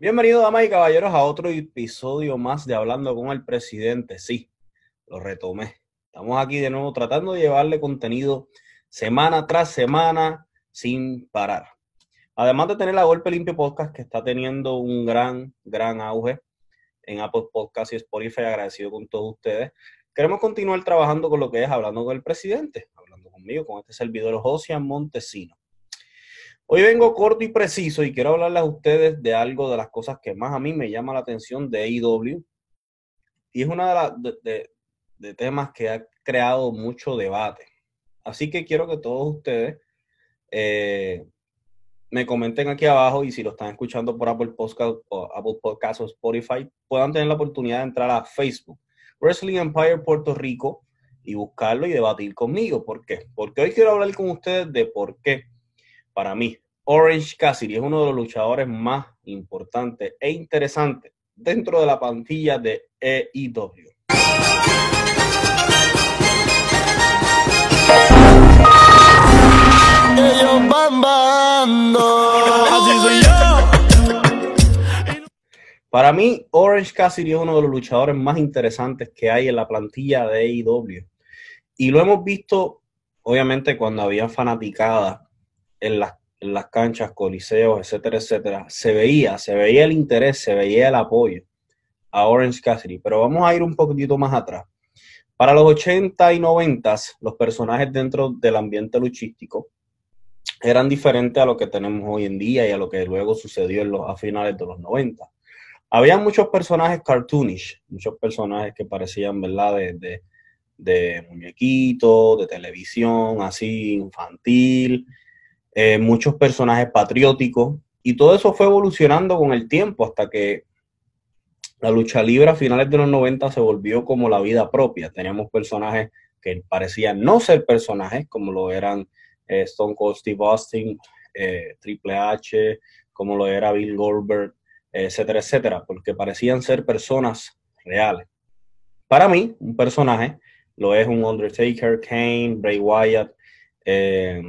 Bienvenidos, damas y caballeros, a otro episodio más de Hablando con el Presidente. Sí, lo retomé. Estamos aquí de nuevo tratando de llevarle contenido semana tras semana sin parar. Además de tener la Golpe Limpio Podcast, que está teniendo un gran, gran auge en Apple Podcast y Spotify, agradecido con todos ustedes. Queremos continuar trabajando con lo que es Hablando con el Presidente, hablando conmigo, con este servidor Josian Montesino. Hoy vengo corto y preciso y quiero hablarles a ustedes de algo de las cosas que más a mí me llama la atención de AEW. Y es de, de, de, temas que ha creado mucho debate. Así que quiero que todos ustedes eh, me comenten aquí abajo y si lo están escuchando por Apple Podcast, o Apple Podcast o Spotify, puedan tener la oportunidad de entrar a Facebook, Wrestling Empire Puerto Rico, y buscarlo y debatir conmigo. ¿Por qué? Porque hoy quiero hablar con ustedes de por qué para mí, Orange Cassidy es uno de los luchadores más importantes e interesantes dentro de la plantilla de EIW. Para mí, Orange Cassidy es uno de los luchadores más interesantes que hay en la plantilla de EIW. Y lo hemos visto, obviamente, cuando había fanaticada en las, en las canchas, coliseos, etcétera, etcétera, se veía, se veía el interés, se veía el apoyo a Orange Cassidy. Pero vamos a ir un poquitito más atrás. Para los 80 y 90, los personajes dentro del ambiente luchístico eran diferentes a lo que tenemos hoy en día y a lo que luego sucedió en los, a finales de los 90. Había muchos personajes cartoonish, muchos personajes que parecían, ¿verdad?, de, de, de muñequitos, de televisión, así, infantil, eh, muchos personajes patrióticos, y todo eso fue evolucionando con el tiempo hasta que la lucha libre a finales de los 90 se volvió como la vida propia. Teníamos personajes que parecían no ser personajes, como lo eran eh, Stone Cold Steve Austin, eh, Triple H, como lo era Bill Goldberg, etcétera, etcétera, porque parecían ser personas reales. Para mí, un personaje lo es un Undertaker, Kane, Bray Wyatt, eh,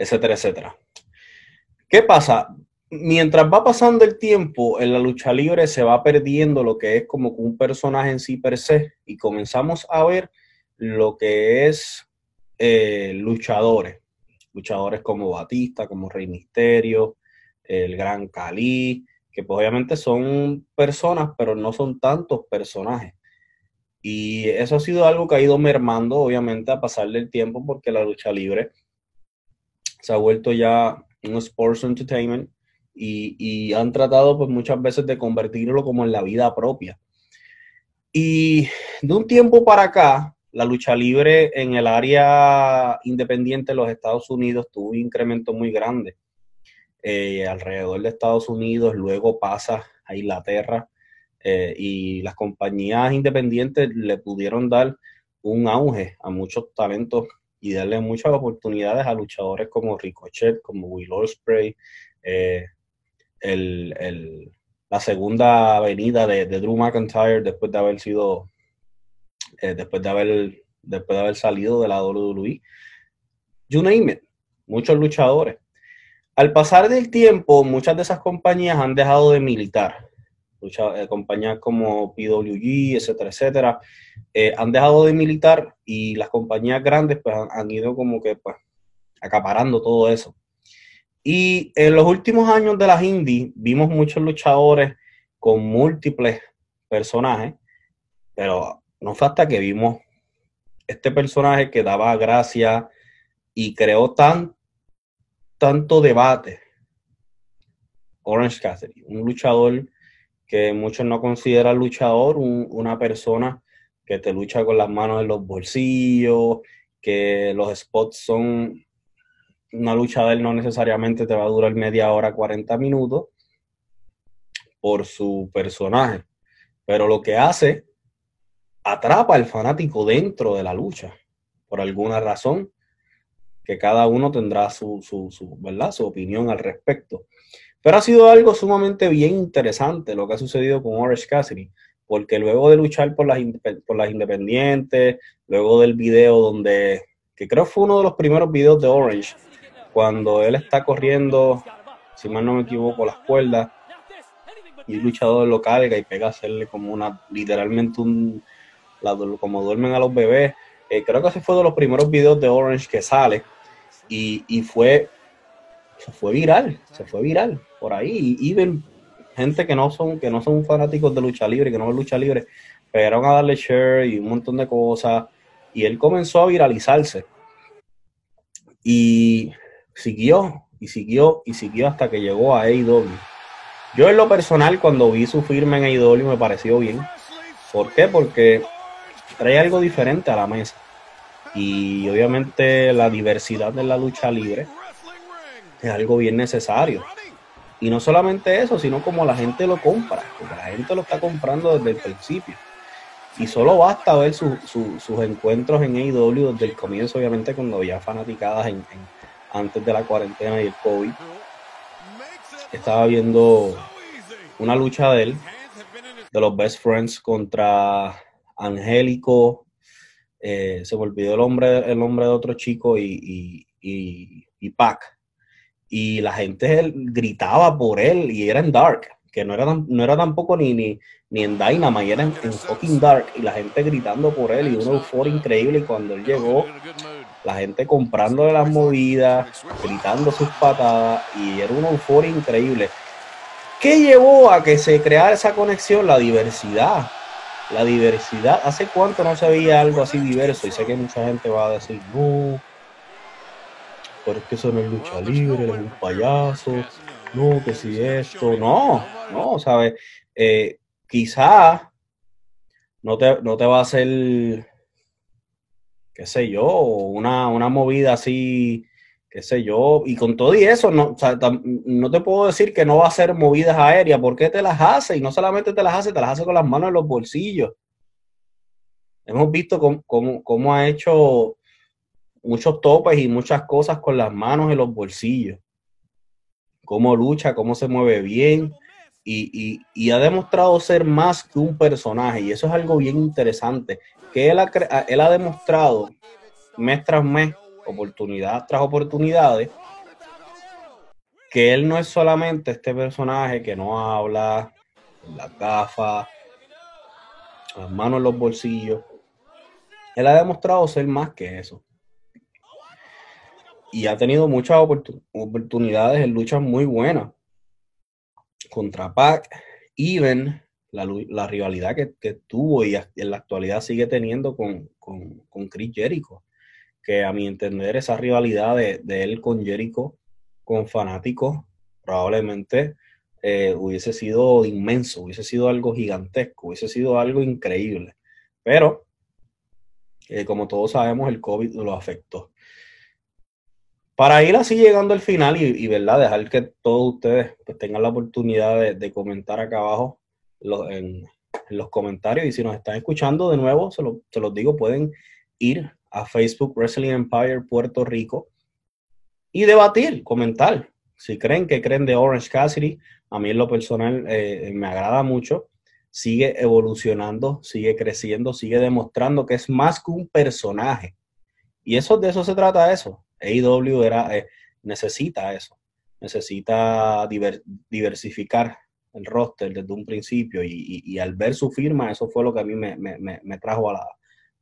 etcétera, etcétera. ¿Qué pasa? Mientras va pasando el tiempo, en la lucha libre se va perdiendo lo que es como un personaje en sí per se y comenzamos a ver lo que es eh, luchadores. Luchadores como Batista, como Rey Misterio, el Gran Cali, que pues obviamente son personas, pero no son tantos personajes. Y eso ha sido algo que ha ido mermando, obviamente, a pasar del tiempo, porque la lucha libre se ha vuelto ya un sports entertainment y, y, han tratado pues muchas veces de convertirlo como en la vida propia. Y de un tiempo para acá, la lucha libre en el área independiente de los Estados Unidos tuvo un incremento muy grande. Eh, alrededor de Estados Unidos, luego pasa a Inglaterra eh, y las compañías independientes le pudieron dar un auge a muchos talentos y darle muchas oportunidades a luchadores como Ricochet, como Will Ospreay, eh, el, el, la segunda avenida de, Drew McIntyre después de haber sido, eh, después de haber, después de haber salido de la WWE. You name it, muchos luchadores. Al pasar del tiempo, muchas de esas compañías han dejado de militar. Muchas, eh, compañías como PWG, etcétera, etcétera, eh, han dejado de militar y las compañías grandes pues han, han, ido como que pues acaparando todo eso. Y en los últimos años de las indies vimos muchos luchadores con múltiples personajes, pero no fue hasta que vimos este personaje que daba gracia y creó tan, tanto debate. Orange Cassidy, un luchador que muchos no consideran luchador, un, una persona que te lucha con las manos en los bolsillos, que los spots son una lucha de él no necesariamente te va a durar media hora, 40 minutos por su personaje, pero lo que hace atrapa al fanático dentro de la lucha por alguna razón que cada uno tendrá su, su, su, ¿verdad? su opinión al respecto. Pero ha sido algo sumamente bien interesante lo que ha sucedido con Orange Cassidy, porque luego de luchar por las, por las independientes, luego del video donde, que creo fue uno de los primeros videos de Orange, cuando él está corriendo, si mal no me equivoco, las cuerdas, y el luchador lo carga y pega a hacerle como una, literalmente un, como duermen a los bebés. Eh, creo que ese fue de los primeros videos de Orange que sale y, y fue, se fue viral, se fue viral por ahí. Y ven gente que no son, que no son fanáticos de lucha libre, que no ven lucha libre, pegaron a darle share y un montón de cosas. Y él comenzó a viralizarse. Y siguió, y siguió, y siguió hasta que llegó a AEW. Yo en lo personal, cuando vi su firma en AEW me pareció bien. ¿Por qué? Porque trae algo diferente a la mesa. Y obviamente la diversidad de la lucha libre es algo bien necesario. Y no solamente eso, sino como la gente lo compra, porque la gente lo está comprando desde el principio. Y solo basta ver sus encuentros en AEW desde el comienzo, obviamente, cuando había fanaticadas en, antes de la cuarentena y el COVID. Estaba viendo una lucha de él, de los Best Friends contra Angélico, eh, se me olvidó el nombre, el nombre de otro chico y, y, y, Pac. Y la gente gritaba por él y era en Dark, que no era, no era tampoco ni, ni, ni en Dynamite, era en, fucking Dark. Y la gente gritando por él y una euforia increíble. Y cuando él llegó, la gente comprándole las movidas, gritando sus patadas y era una euforia increíble. ¿Qué llevó a que se creara esa conexión? La diversidad la diversidad. ¿Hace cuánto no se veía algo así diverso? Y sé que mucha gente va a decir, no, porque eso no es lucha libre, es un payaso, no, que si esto, no, no, ¿sabes? Eh, quizá no te, no te va a hacer, qué sé yo, una, una movida así qué sé yo, y con todo y eso, no, no te puedo decir que no va a ser movidas aéreas, porque te las hace, y no solamente te las hace, te las hace con las manos en los bolsillos. Hemos visto cómo, ha hecho muchos topes y muchas cosas con las manos en los bolsillos. Cómo lucha, cómo se mueve bien, y, y, ha demostrado ser más que un personaje, y eso es algo bien interesante, que él ha, él ha demostrado mes tras mes oportunidad tras oportunidades, que él no es solamente este personaje que no habla, las gafas, las manos en los bolsillos. Él ha demostrado ser más que eso. Y ha tenido muchas oportunidades en luchas muy buenas. Contra Pac, Even, la, rivalidad que, tuvo y en la actualidad sigue teniendo con, con, con Chris Jericho que a mi entender esa rivalidad de, él con Jericho, con fanáticos, probablemente eh, hubiese sido inmenso, hubiese sido algo gigantesco, hubiese sido algo increíble. Pero, eh, como todos sabemos, el COVID lo afectó. Para ir así llegando al final y, ¿verdad? dejar que todos ustedes pues, tengan la oportunidad de, comentar acá abajo en, los comentarios y si nos están escuchando de nuevo, se, se los digo, pueden ir a Facebook Wrestling Empire Puerto Rico y debatir, comentar. Si creen que creen de Orange Cassidy, a mí en lo personal eh, me agrada mucho. Sigue evolucionando, sigue creciendo, sigue demostrando que es más que un personaje. Y eso de eso se trata eso. AEW era, eh, necesita eso. Necesita diversificar el roster desde un principio y, al ver su firma, eso fue lo que a mí me trajo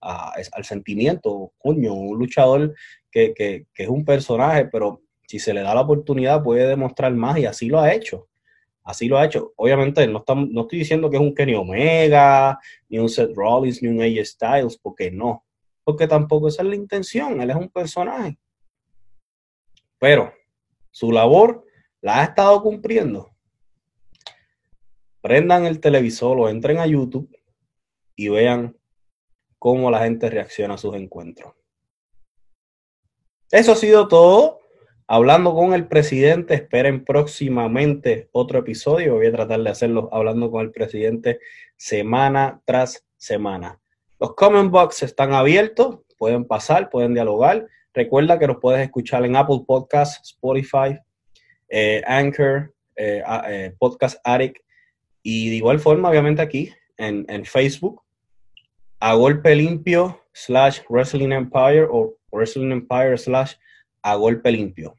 al sentimiento, coño, un luchador que, es un personaje, pero si se le da la oportunidad puede demostrar más y así lo ha hecho. Así lo ha hecho. Obviamente no, no estoy diciendo que es un Kenny Omega, ni un Seth Rollins, ni un AJ Styles, porque no. Porque tampoco esa es la intención, él es un personaje. Pero su labor la ha estado cumpliendo. Prendan el televisor o entren a YouTube y vean cómo la gente reacciona a sus encuentros. Eso ha sido todo. Hablando con el presidente, esperen próximamente otro episodio. Voy a tratar de hacerlo hablando con el presidente semana tras semana. Los comment box están abiertos, pueden pasar, pueden dialogar. Recuerda que nos puedes escuchar en Apple Podcasts, Spotify, eh, Anchor, eh, eh, Podcast Addict y de igual forma, obviamente aquí en, en Facebook a golpe limpio slash Wrestling Empire o Wrestling Empire slash a golpe limpio.